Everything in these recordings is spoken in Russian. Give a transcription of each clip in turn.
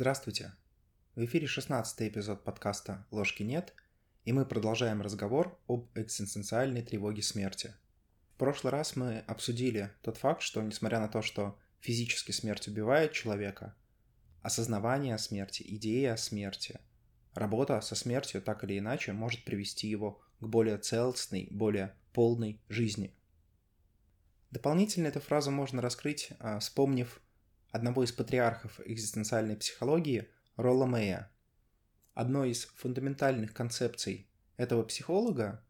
Здравствуйте! В эфире 16 эпизод подкаста «Ложки нет», и мы продолжаем разговор об экзистенциальной тревоге смерти. В прошлый раз мы обсудили тот факт, что несмотря на то, что физически смерть убивает человека, осознавание смерти, идея смерти, работа со смертью так или иначе может привести его к более целостной, более полной жизни. Дополнительно эту фразу можно раскрыть, а, вспомнив одного из патриархов экзистенциальной психологии Ролла Мэя. Одной из фундаментальных концепций этого психолога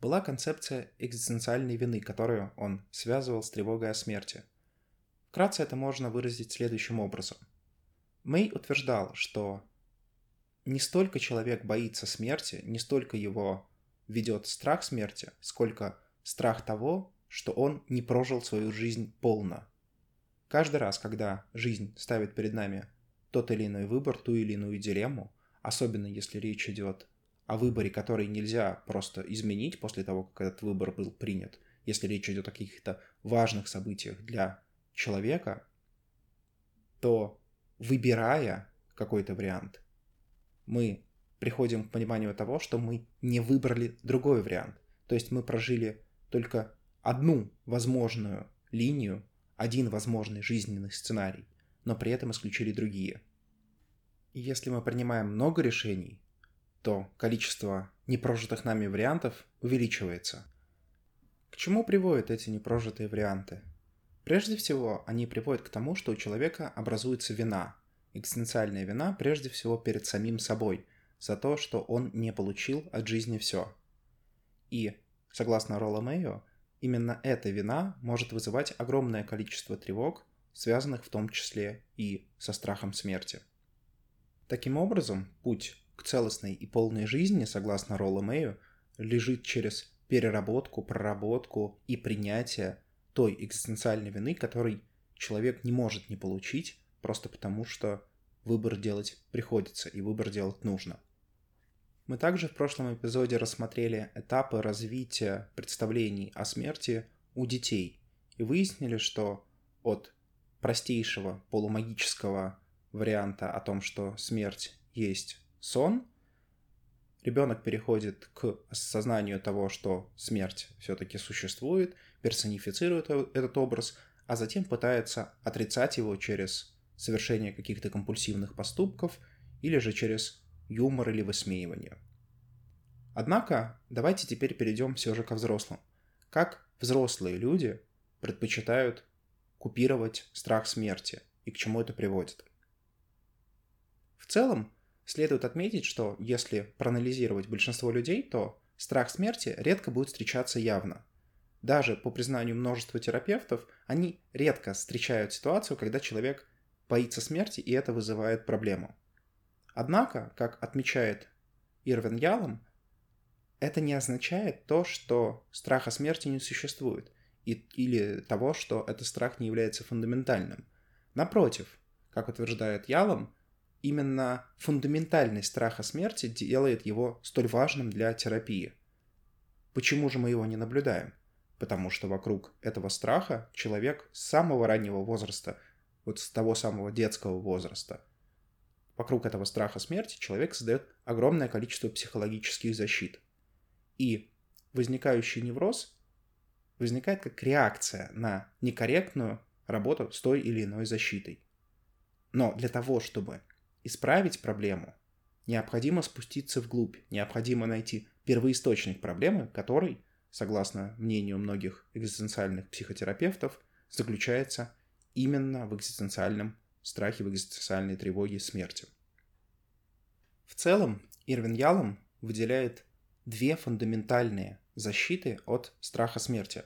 была концепция экзистенциальной вины, которую он связывал с тревогой о смерти. Вкратце это можно выразить следующим образом. Мэй утверждал, что не столько человек боится смерти, не столько его ведет страх смерти, сколько страх того, что он не прожил свою жизнь полно. Каждый раз, когда жизнь ставит перед нами тот или иной выбор, ту или иную дилемму, особенно если речь идет о выборе, который нельзя просто изменить после того, как этот выбор был принят, если речь идет о каких-то важных событиях для человека, то выбирая какой-то вариант, мы приходим к пониманию того, что мы не выбрали другой вариант. То есть мы прожили только одну возможную линию один возможный жизненный сценарий, но при этом исключили другие. И если мы принимаем много решений, то количество непрожитых нами вариантов увеличивается. К чему приводят эти непрожитые варианты? Прежде всего, они приводят к тому, что у человека образуется вина. Экзистенциальная вина прежде всего перед самим собой за то, что он не получил от жизни все. И, согласно Ролла Мэйо, Именно эта вина может вызывать огромное количество тревог, связанных в том числе и со страхом смерти. Таким образом, путь к целостной и полной жизни, согласно Ролла Мэю, лежит через переработку, проработку и принятие той экзистенциальной вины, которой человек не может не получить, просто потому что выбор делать приходится и выбор делать нужно – мы также в прошлом эпизоде рассмотрели этапы развития представлений о смерти у детей и выяснили, что от простейшего полумагического варианта о том, что смерть есть сон, ребенок переходит к осознанию того, что смерть все-таки существует, персонифицирует этот образ, а затем пытается отрицать его через совершение каких-то компульсивных поступков или же через юмор или высмеивание. Однако, давайте теперь перейдем все же ко взрослым. Как взрослые люди предпочитают купировать страх смерти и к чему это приводит? В целом, следует отметить, что если проанализировать большинство людей, то страх смерти редко будет встречаться явно. Даже по признанию множества терапевтов, они редко встречают ситуацию, когда человек боится смерти, и это вызывает проблему. Однако, как отмечает Ирвин Ялом, это не означает то, что страха смерти не существует, и, или того, что этот страх не является фундаментальным. Напротив, как утверждает Ялом, именно фундаментальный страх смерти делает его столь важным для терапии. Почему же мы его не наблюдаем? Потому что вокруг этого страха человек с самого раннего возраста, вот с того самого детского возраста, вокруг этого страха смерти человек создает огромное количество психологических защит – и возникающий невроз возникает как реакция на некорректную работу с той или иной защитой. Но для того, чтобы исправить проблему, необходимо спуститься вглубь, необходимо найти первоисточник проблемы, который, согласно мнению многих экзистенциальных психотерапевтов, заключается именно в экзистенциальном страхе, в экзистенциальной тревоге смерти. В целом, Ирвин Ялом выделяет две фундаментальные защиты от страха смерти.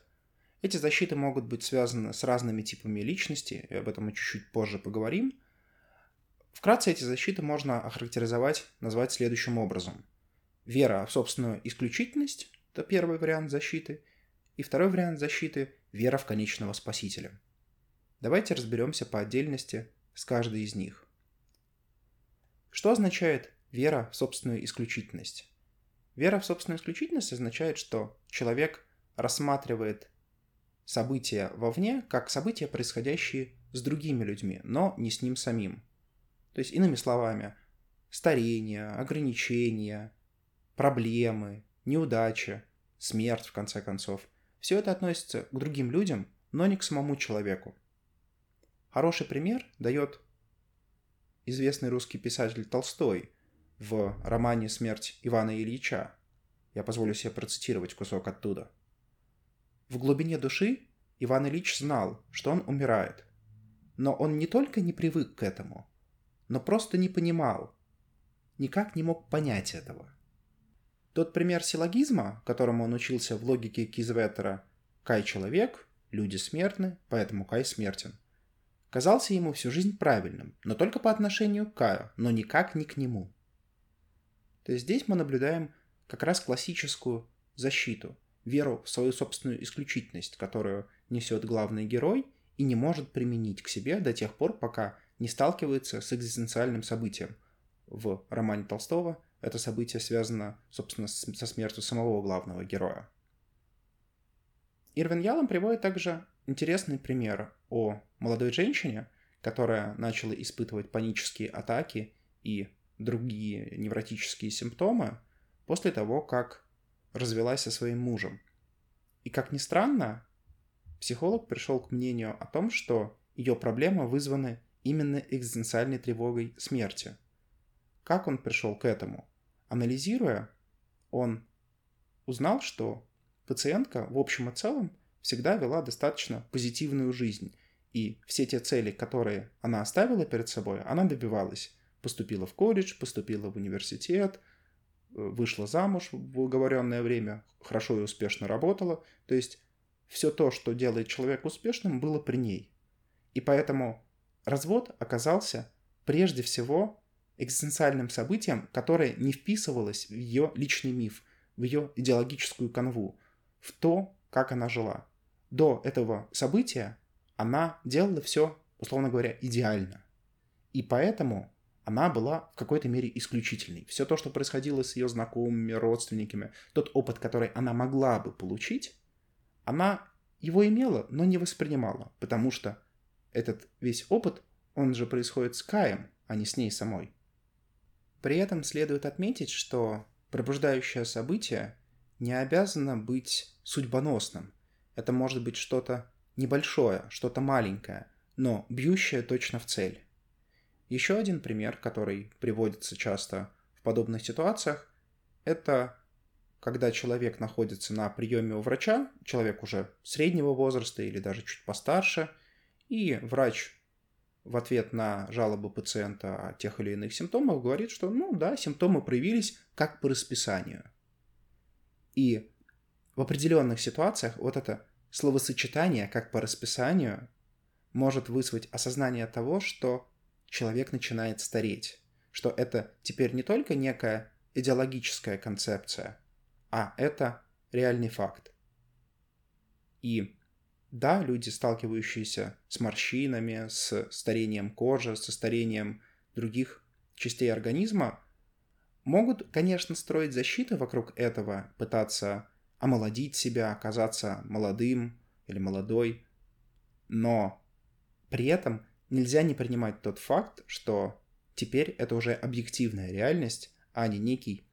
Эти защиты могут быть связаны с разными типами личности, и об этом мы чуть-чуть позже поговорим. Вкратце эти защиты можно охарактеризовать, назвать следующим образом. Вера в собственную исключительность – это первый вариант защиты, и второй вариант защиты – вера в конечного спасителя. Давайте разберемся по отдельности с каждой из них. Что означает вера в собственную исключительность? Вера в собственную исключительность означает, что человек рассматривает события вовне как события, происходящие с другими людьми, но не с ним самим. То есть, иными словами, старение, ограничения, проблемы, неудачи, смерть, в конце концов. Все это относится к другим людям, но не к самому человеку. Хороший пример дает известный русский писатель Толстой в романе «Смерть Ивана Ильича». Я позволю себе процитировать кусок оттуда. В глубине души Иван Ильич знал, что он умирает. Но он не только не привык к этому, но просто не понимал, никак не мог понять этого. Тот пример силлогизма, которому он учился в логике Кизветтера «Кай – человек, люди смертны, поэтому Кай смертен», казался ему всю жизнь правильным, но только по отношению к Каю, но никак не к нему. То есть здесь мы наблюдаем как раз классическую защиту, веру в свою собственную исключительность, которую несет главный герой и не может применить к себе до тех пор, пока не сталкивается с экзистенциальным событием. В романе Толстого это событие связано, собственно, со смертью самого главного героя. Ирвин Ялом приводит также интересный пример о молодой женщине, которая начала испытывать панические атаки и другие невротические симптомы после того, как развелась со своим мужем. И как ни странно, психолог пришел к мнению о том, что ее проблемы вызваны именно экзистенциальной тревогой смерти. Как он пришел к этому? Анализируя, он узнал, что пациентка в общем и целом всегда вела достаточно позитивную жизнь, и все те цели, которые она оставила перед собой, она добивалась. Поступила в колледж, поступила в университет, э, вышла замуж в уговоренное время, хорошо и успешно работала. То есть все то, что делает человека успешным, было при ней. И поэтому развод оказался прежде всего экзистенциальным событием, которое не вписывалось в ее личный миф, в ее идеологическую канву, в то, как она жила. До этого события она делала все, условно говоря, идеально. И поэтому она была в какой-то мере исключительной. Все то, что происходило с ее знакомыми, родственниками, тот опыт, который она могла бы получить, она его имела, но не воспринимала, потому что этот весь опыт, он же происходит с Каем, а не с ней самой. При этом следует отметить, что пробуждающее событие не обязано быть судьбоносным. Это может быть что-то небольшое, что-то маленькое, но бьющее точно в цель. Еще один пример, который приводится часто в подобных ситуациях, это когда человек находится на приеме у врача, человек уже среднего возраста или даже чуть постарше, и врач в ответ на жалобы пациента о тех или иных симптомах говорит, что, ну да, симптомы проявились как по расписанию. И в определенных ситуациях вот это словосочетание «как по расписанию» может вызвать осознание того, что человек начинает стареть, что это теперь не только некая идеологическая концепция, а это реальный факт. И да, люди, сталкивающиеся с морщинами, с старением кожи, со старением других частей организма, могут, конечно, строить защиты вокруг этого, пытаться омолодить себя, оказаться молодым или молодой, но при этом нельзя не принимать тот факт, что теперь это уже объективная реальность, а не некий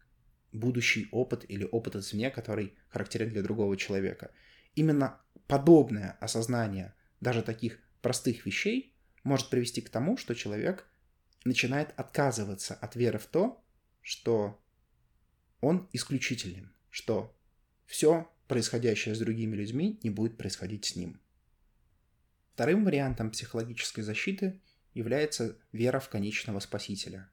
будущий опыт или опыт извне, который характерен для другого человека. Именно подобное осознание даже таких простых вещей может привести к тому, что человек начинает отказываться от веры в то, что он исключителен, что все происходящее с другими людьми не будет происходить с ним. Вторым вариантом психологической защиты является вера в конечного спасителя.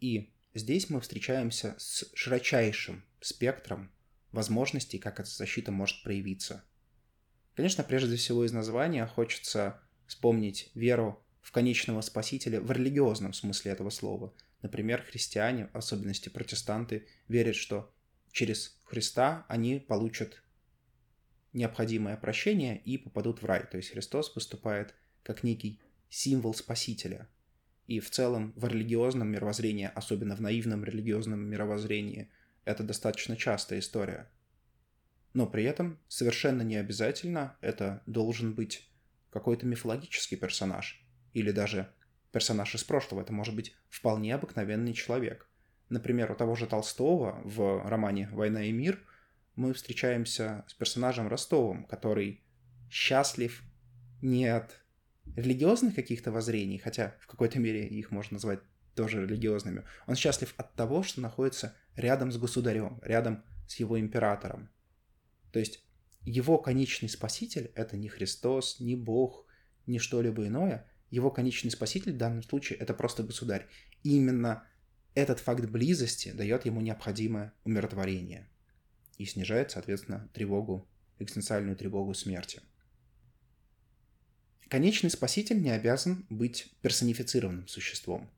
И здесь мы встречаемся с широчайшим спектром возможностей, как эта защита может проявиться – Конечно, прежде всего из названия хочется вспомнить веру в конечного спасителя в религиозном смысле этого слова. Например, христиане, в особенности протестанты, верят, что через Христа они получат необходимое прощение и попадут в рай. То есть Христос выступает как некий символ спасителя. И в целом в религиозном мировоззрении, особенно в наивном религиозном мировоззрении, это достаточно частая история – но при этом совершенно не обязательно это должен быть какой-то мифологический персонаж или даже персонаж из прошлого, это может быть вполне обыкновенный человек. Например, у того же Толстого в романе «Война и мир» мы встречаемся с персонажем Ростовым, который счастлив не от религиозных каких-то воззрений, хотя в какой-то мере их можно назвать тоже религиозными. Он счастлив от того, что находится рядом с государем, рядом с его императором. То есть его конечный спаситель — это не Христос, не Бог, не что-либо иное. Его конечный спаситель в данном случае — это просто государь. И именно этот факт близости дает ему необходимое умиротворение и снижает, соответственно, тревогу, экзистенциальную тревогу смерти. Конечный спаситель не обязан быть персонифицированным существом.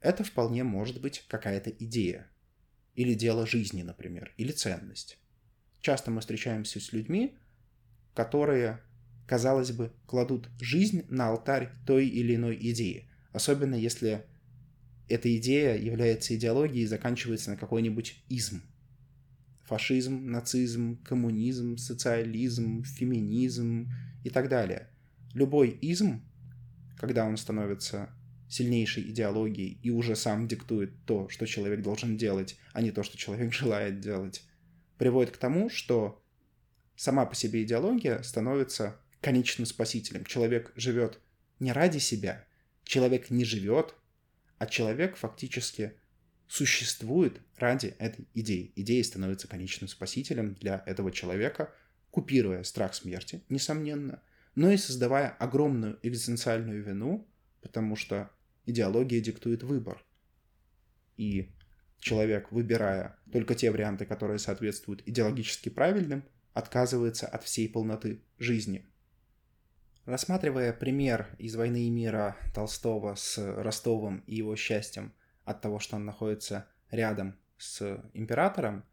Это вполне может быть какая-то идея. Или дело жизни, например, или ценность. Часто мы встречаемся с людьми, которые, казалось бы, кладут жизнь на алтарь той или иной идеи. Особенно если эта идея является идеологией и заканчивается на какой-нибудь изм. Фашизм, нацизм, коммунизм, социализм, феминизм и так далее. Любой изм, когда он становится сильнейшей идеологией и уже сам диктует то, что человек должен делать, а не то, что человек желает делать, приводит к тому, что сама по себе идеология становится конечным спасителем. Человек живет не ради себя, человек не живет, а человек фактически существует ради этой идеи. Идея становится конечным спасителем для этого человека, купируя страх смерти, несомненно, но и создавая огромную экзистенциальную вину, потому что идеология диктует выбор. И человек, выбирая только те варианты, которые соответствуют идеологически правильным, отказывается от всей полноты жизни. Рассматривая пример из «Войны и мира» Толстого с Ростовым и его счастьем от того, что он находится рядом с императором,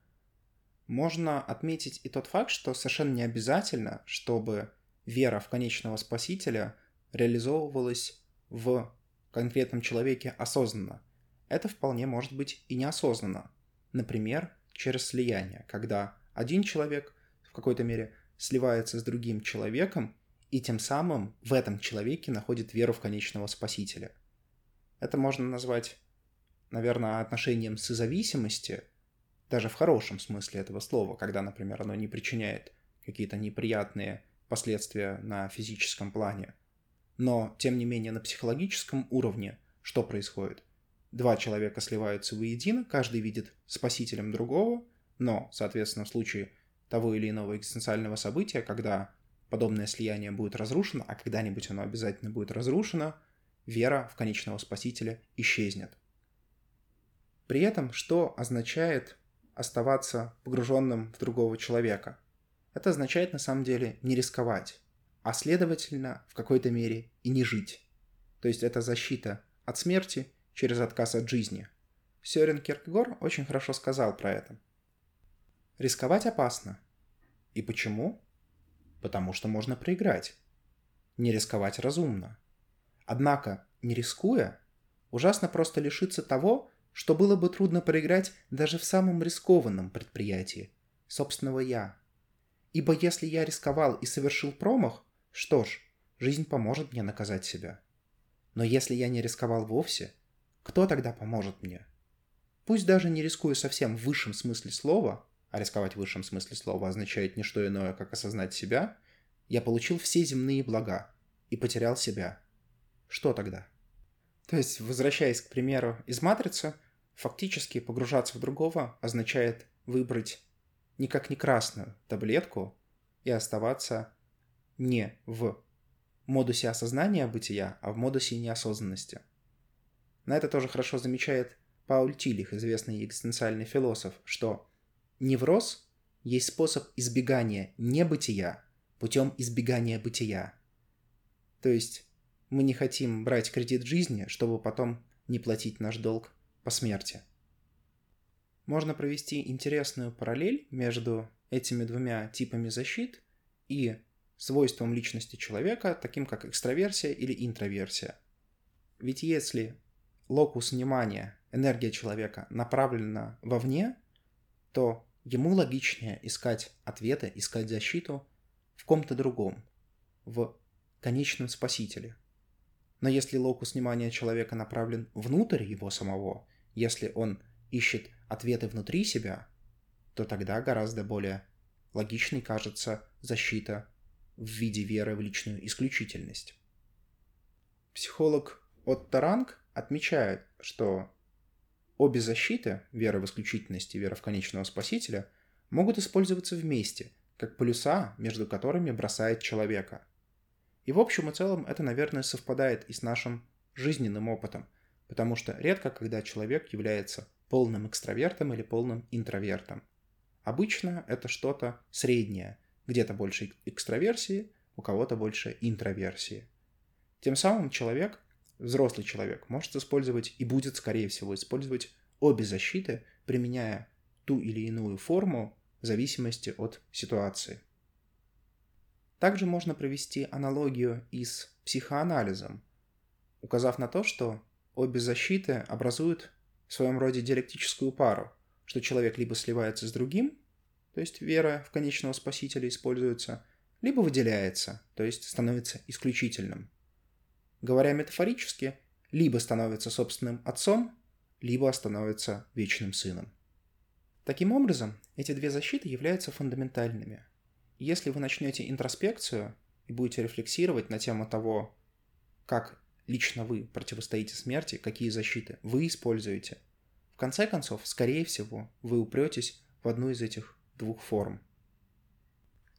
можно отметить и тот факт, что совершенно не обязательно, чтобы вера в конечного спасителя реализовывалась в конкретном человеке осознанно. Это вполне может быть и неосознанно. Например, через слияние, когда один человек в какой-то мере сливается с другим человеком и тем самым в этом человеке находит веру в конечного спасителя. Это можно назвать, наверное, отношением созависимости, даже в хорошем смысле этого слова, когда, например, оно не причиняет какие-то неприятные последствия на физическом плане – но, тем не менее, на психологическом уровне что происходит? Два человека сливаются воедино, каждый видит спасителем другого, но, соответственно, в случае того или иного экзистенциального события, когда подобное слияние будет разрушено, а когда-нибудь оно обязательно будет разрушено, вера в конечного спасителя исчезнет. При этом, что означает оставаться погруженным в другого человека? Это означает на самом деле не рисковать а следовательно, в какой-то мере и не жить. То есть это защита от смерти через отказ от жизни. Сёрен Киркегор очень хорошо сказал про это. Рисковать опасно. И почему? Потому что можно проиграть. Не рисковать разумно. Однако, не рискуя, ужасно просто лишиться того, что было бы трудно проиграть даже в самом рискованном предприятии – собственного «я». Ибо если я рисковал и совершил промах, что ж, жизнь поможет мне наказать себя. Но если я не рисковал вовсе, кто тогда поможет мне? Пусть даже не рискую совсем в высшем смысле слова, а рисковать в высшем смысле слова означает не что иное, как осознать себя, я получил все земные блага и потерял себя. Что тогда? То есть, возвращаясь к примеру из «Матрицы», фактически погружаться в другого означает выбрать никак не красную таблетку и оставаться не в модусе осознания бытия, а в модусе неосознанности. На это тоже хорошо замечает Пауль Тилих, известный экзистенциальный философ, что невроз есть способ избегания небытия путем избегания бытия. То есть мы не хотим брать кредит жизни, чтобы потом не платить наш долг по смерти. Можно провести интересную параллель между этими двумя типами защит и свойством личности человека, таким как экстраверсия или интроверсия. Ведь если локус внимания, энергия человека направлена вовне, то ему логичнее искать ответы, искать защиту в ком-то другом, в конечном спасителе. Но если локус внимания человека направлен внутрь его самого, если он ищет ответы внутри себя, то тогда гораздо более логичной кажется защита в виде веры в личную исключительность. Психолог Отто Ранг отмечает, что обе защиты, вера в исключительность и вера в конечного спасителя, могут использоваться вместе, как полюса, между которыми бросает человека. И в общем и целом это, наверное, совпадает и с нашим жизненным опытом, потому что редко, когда человек является полным экстравертом или полным интровертом. Обычно это что-то среднее, где-то больше экстраверсии, у кого-то больше интроверсии. Тем самым человек, взрослый человек, может использовать и будет, скорее всего, использовать обе защиты, применяя ту или иную форму в зависимости от ситуации. Также можно провести аналогию и с психоанализом, указав на то, что обе защиты образуют в своем роде диалектическую пару, что человек либо сливается с другим, то есть вера в конечного спасителя используется, либо выделяется, то есть становится исключительным. Говоря метафорически, либо становится собственным отцом, либо становится вечным сыном. Таким образом, эти две защиты являются фундаментальными. Если вы начнете интроспекцию и будете рефлексировать на тему того, как лично вы противостоите смерти, какие защиты вы используете, в конце концов, скорее всего, вы упретесь в одну из этих двух форм.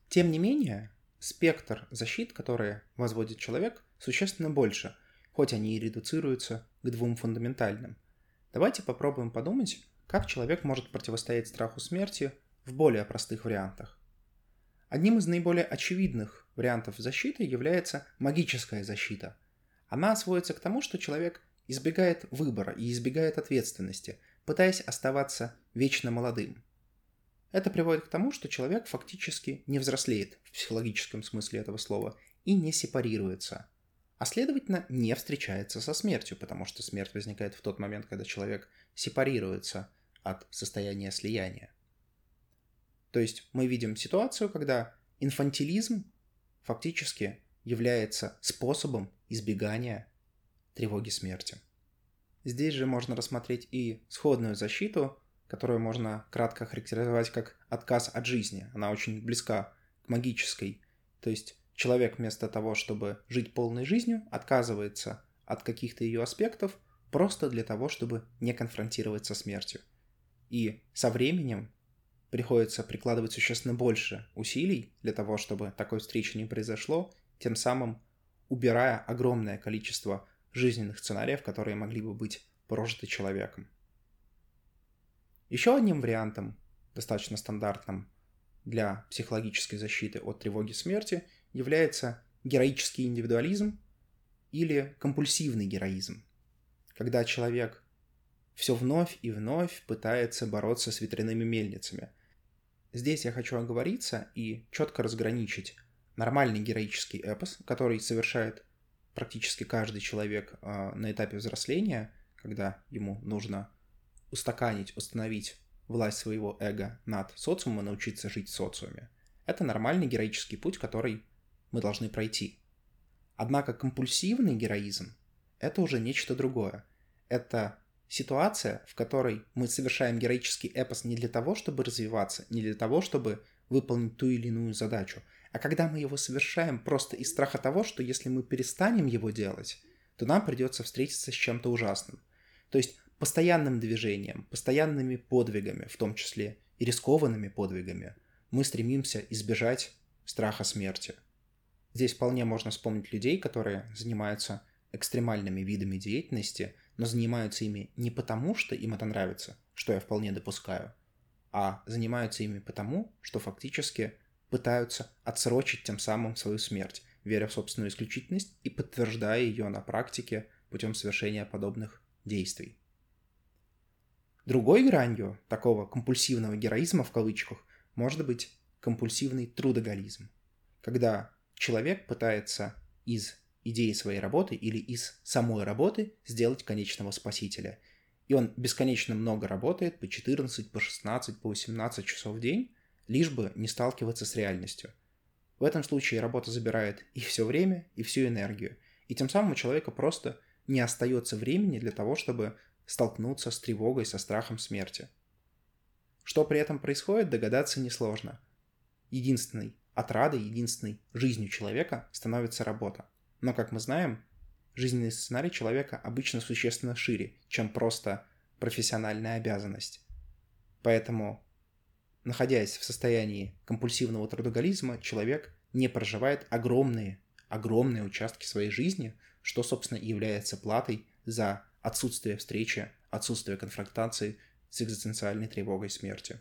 Тем не менее, спектр защит, которые возводит человек, существенно больше, хоть они и редуцируются к двум фундаментальным. Давайте попробуем подумать, как человек может противостоять страху смерти в более простых вариантах. Одним из наиболее очевидных вариантов защиты является магическая защита – она сводится к тому, что человек избегает выбора и избегает ответственности, пытаясь оставаться вечно молодым. Это приводит к тому, что человек фактически не взрослеет в психологическом смысле этого слова и не сепарируется, а следовательно не встречается со смертью, потому что смерть возникает в тот момент, когда человек сепарируется от состояния слияния. То есть мы видим ситуацию, когда инфантилизм фактически является способом избегания тревоги смерти. Здесь же можно рассмотреть и сходную защиту, которую можно кратко характеризовать как отказ от жизни. Она очень близка к магической. То есть человек вместо того, чтобы жить полной жизнью, отказывается от каких-то ее аспектов просто для того, чтобы не конфронтировать со смертью. И со временем приходится прикладывать существенно больше усилий для того, чтобы такой встречи не произошло, тем самым убирая огромное количество жизненных сценариев, которые могли бы быть прожиты человеком. Еще одним вариантом, достаточно стандартным для психологической защиты от тревоги смерти, является героический индивидуализм или компульсивный героизм, когда человек все вновь и вновь пытается бороться с ветряными мельницами. Здесь я хочу оговориться и четко разграничить нормальный героический эпос, который совершает практически каждый человек э, на этапе взросления, когда ему нужно устаканить, установить власть своего эго над социумом и научиться жить в социуме. Это нормальный героический путь, который мы должны пройти. Однако компульсивный героизм – это уже нечто другое. Это ситуация, в которой мы совершаем героический эпос не для того, чтобы развиваться, не для того, чтобы выполнить ту или иную задачу, а когда мы его совершаем просто из страха того, что если мы перестанем его делать, то нам придется встретиться с чем-то ужасным. То есть постоянным движением, постоянными подвигами, в том числе и рискованными подвигами, мы стремимся избежать страха смерти. Здесь вполне можно вспомнить людей, которые занимаются экстремальными видами деятельности, но занимаются ими не потому, что им это нравится, что я вполне допускаю, а занимаются ими потому, что фактически пытаются отсрочить тем самым свою смерть, веря в собственную исключительность и подтверждая ее на практике путем совершения подобных действий. Другой гранью такого компульсивного героизма в кавычках может быть компульсивный трудоголизм, когда человек пытается из идеи своей работы или из самой работы сделать конечного спасителя. И он бесконечно много работает по 14, по 16, по 18 часов в день, лишь бы не сталкиваться с реальностью. В этом случае работа забирает и все время, и всю энергию. И тем самым у человека просто не остается времени для того, чтобы столкнуться с тревогой, со страхом смерти. Что при этом происходит, догадаться несложно. Единственной отрадой, единственной жизнью человека становится работа. Но, как мы знаем, жизненный сценарий человека обычно существенно шире, чем просто профессиональная обязанность. Поэтому, находясь в состоянии компульсивного трудоголизма, человек не проживает огромные, огромные участки своей жизни, что, собственно, и является платой за отсутствие встречи, отсутствие конфронтации с экзистенциальной тревогой смерти.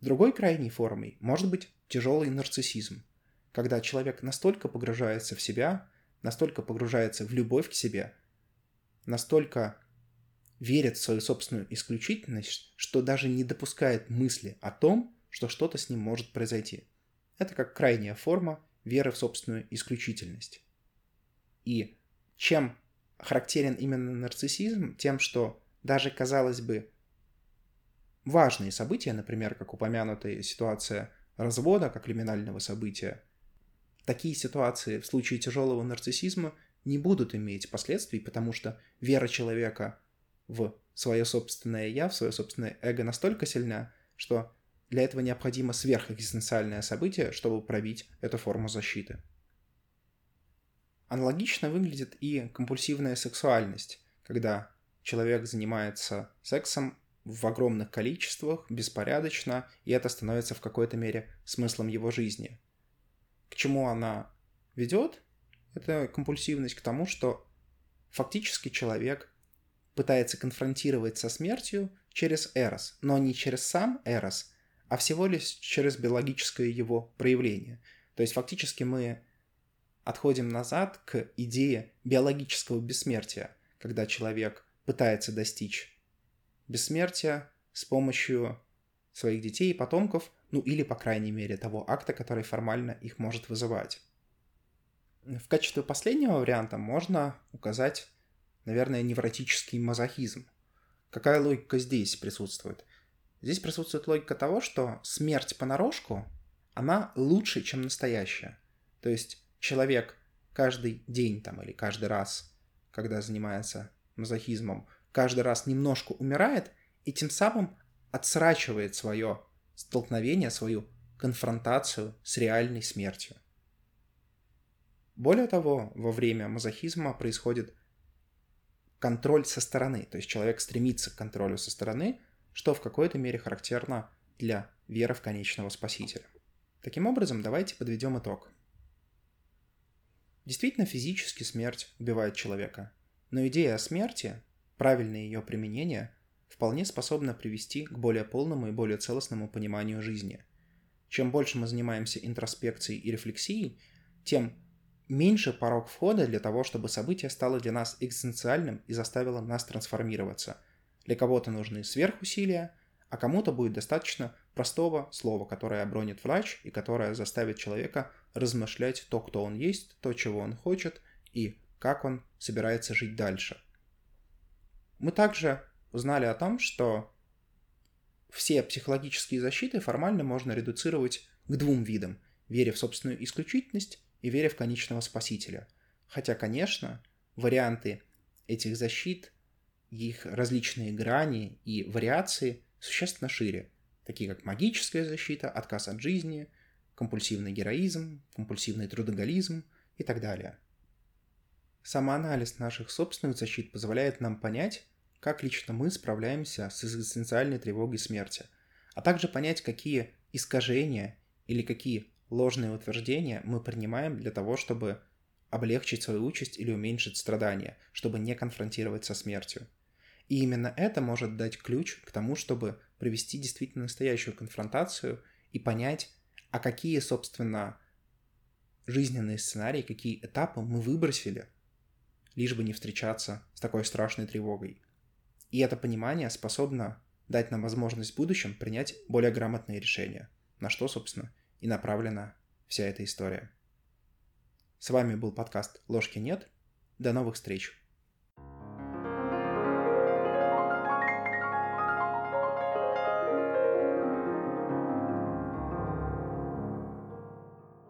Другой крайней формой может быть тяжелый нарциссизм, когда человек настолько погружается в себя, настолько погружается в любовь к себе, настолько верит в свою собственную исключительность, что даже не допускает мысли о том, что что-то с ним может произойти. Это как крайняя форма веры в собственную исключительность. И чем характерен именно нарциссизм? Тем, что даже, казалось бы, важные события, например, как упомянутая ситуация развода как криминального события, такие ситуации в случае тяжелого нарциссизма не будут иметь последствий, потому что вера человека в свое собственное «я», в свое собственное эго настолько сильна, что для этого необходимо сверхэкзистенциальное событие, чтобы пробить эту форму защиты. Аналогично выглядит и компульсивная сексуальность, когда человек занимается сексом в огромных количествах, беспорядочно, и это становится в какой-то мере смыслом его жизни. К чему она ведет? Это компульсивность к тому, что фактически человек пытается конфронтировать со смертью через Эрос, но не через сам Эрос, а всего лишь через биологическое его проявление. То есть фактически мы отходим назад к идее биологического бессмертия, когда человек пытается достичь бессмертия с помощью своих детей и потомков, ну или, по крайней мере, того акта, который формально их может вызывать. В качестве последнего варианта можно указать наверное, невротический мазохизм. Какая логика здесь присутствует? Здесь присутствует логика того, что смерть понарошку, она лучше, чем настоящая. То есть человек каждый день там или каждый раз, когда занимается мазохизмом, каждый раз немножко умирает и тем самым отсрачивает свое столкновение, свою конфронтацию с реальной смертью. Более того, во время мазохизма происходит контроль со стороны. То есть человек стремится к контролю со стороны, что в какой-то мере характерно для веры в конечного спасителя. Таким образом, давайте подведем итог. Действительно, физически смерть убивает человека, но идея о смерти, правильное ее применение, вполне способна привести к более полному и более целостному пониманию жизни. Чем больше мы занимаемся интроспекцией и рефлексией, тем меньше порог входа для того, чтобы событие стало для нас экзистенциальным и заставило нас трансформироваться. Для кого-то нужны сверхусилия, а кому-то будет достаточно простого слова, которое обронит врач и которое заставит человека размышлять то, кто он есть, то, чего он хочет и как он собирается жить дальше. Мы также узнали о том, что все психологические защиты формально можно редуцировать к двум видам – вере в собственную исключительность и веря в конечного спасителя. Хотя, конечно, варианты этих защит, их различные грани и вариации существенно шире, такие как магическая защита, отказ от жизни, компульсивный героизм, компульсивный трудоголизм и так далее. Самоанализ наших собственных защит позволяет нам понять, как лично мы справляемся с экзистенциальной тревогой смерти, а также понять, какие искажения или какие ложные утверждения мы принимаем для того, чтобы облегчить свою участь или уменьшить страдания, чтобы не конфронтировать со смертью. И именно это может дать ключ к тому, чтобы провести действительно настоящую конфронтацию и понять, а какие, собственно, жизненные сценарии, какие этапы мы выбросили, лишь бы не встречаться с такой страшной тревогой. И это понимание способно дать нам возможность в будущем принять более грамотные решения, на что, собственно, и направлена вся эта история. С вами был подкаст «Ложки нет». До новых встреч!